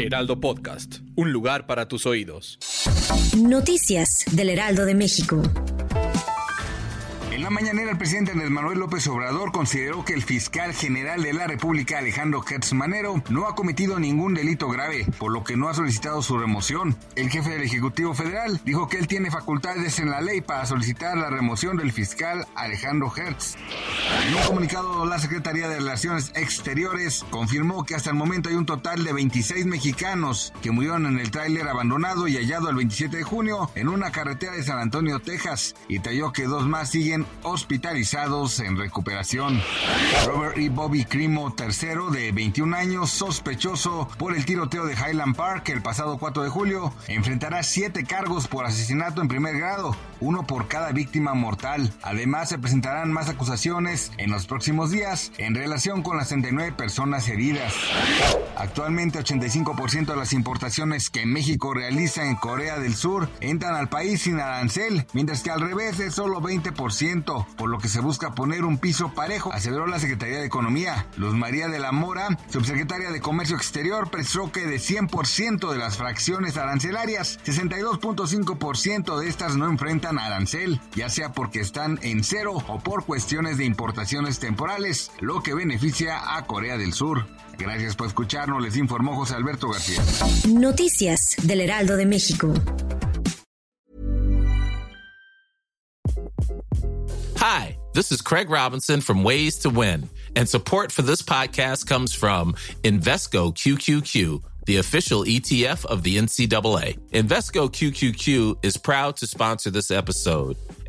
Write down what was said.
Heraldo Podcast, un lugar para tus oídos. Noticias del Heraldo de México. En la mañanera, el presidente Andrés Manuel López Obrador consideró que el fiscal general de la República, Alejandro Hertz Manero, no ha cometido ningún delito grave, por lo que no ha solicitado su remoción. El jefe del Ejecutivo Federal dijo que él tiene facultades en la ley para solicitar la remoción del fiscal Alejandro Hertz. En un comunicado, la Secretaría de Relaciones Exteriores confirmó que hasta el momento hay un total de 26 mexicanos que murieron en el tráiler abandonado y hallado el 27 de junio en una carretera de San Antonio, Texas, y detalló que dos más siguen hospitalizados en recuperación. Robert E. Bobby Crimo III, de 21 años, sospechoso por el tiroteo de Highland Park el pasado 4 de julio, enfrentará siete cargos por asesinato en primer grado, uno por cada víctima mortal. Además, se presentarán más acusaciones en los próximos días en relación con las 39 personas heridas. Actualmente, 85% de las importaciones que México realiza en Corea del Sur entran al país sin arancel, mientras que al revés es solo 20% por lo que se busca poner un piso parejo, aseveró la Secretaría de Economía. Luz María de la Mora, subsecretaria de Comercio Exterior, precisó que de 100% de las fracciones arancelarias, 62.5% de estas no enfrentan arancel, ya sea porque están en cero o por cuestiones de importaciones temporales, lo que beneficia a Corea del Sur. Gracias por escucharnos, les informó José Alberto García. Noticias del Heraldo de México. Hi, this is Craig Robinson from Ways to Win, and support for this podcast comes from Invesco QQQ, the official ETF of the NCAA. Invesco QQQ is proud to sponsor this episode